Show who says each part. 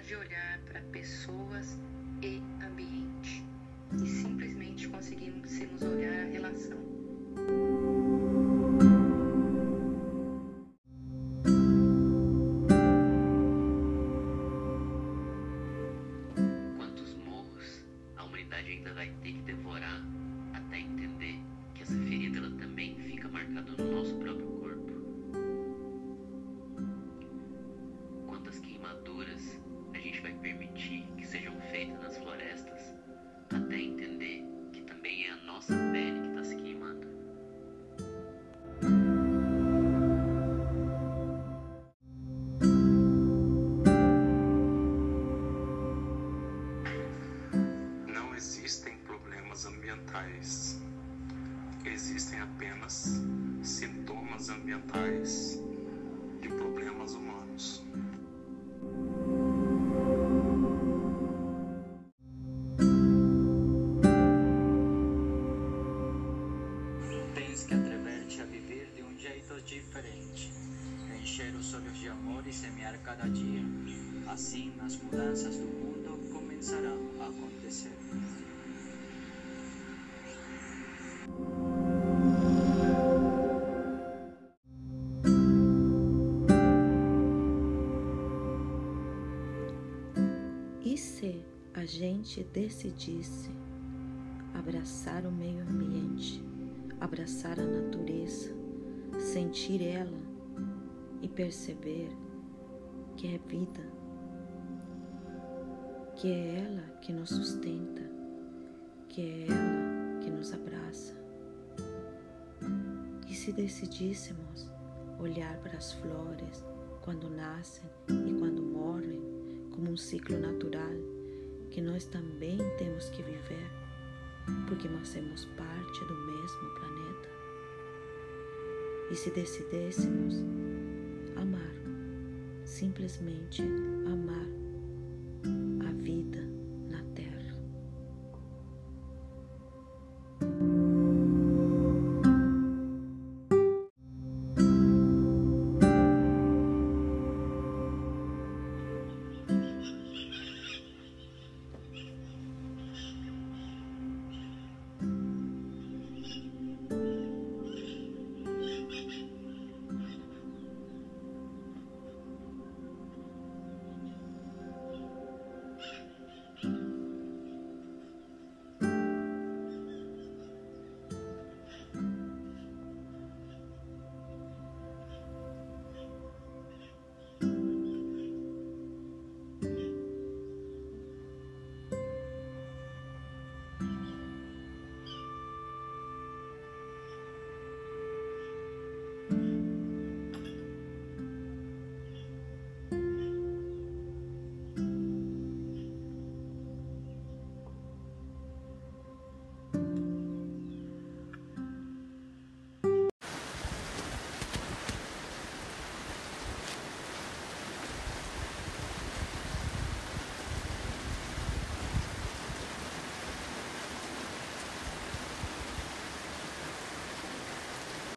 Speaker 1: de olhar para pessoas e ambiente e simplesmente conseguimos olhar a relação.
Speaker 2: Ambientais. Existem apenas sintomas ambientais de problemas humanos.
Speaker 3: Tens que atrever-te a viver de um jeito diferente, encher os olhos de amor e semear cada dia. Assim, as mudanças do mundo começarão a acontecer.
Speaker 4: E se a gente decidisse abraçar o meio ambiente, abraçar a natureza, sentir ela e perceber que é vida, que é ela que nos sustenta, que é ela que nos abraça. E se decidíssemos olhar para as flores quando nascem e quando morrem como um ciclo natural que nós também temos que viver, porque nós somos parte do mesmo planeta. E se decidêssemos amar, simplesmente amar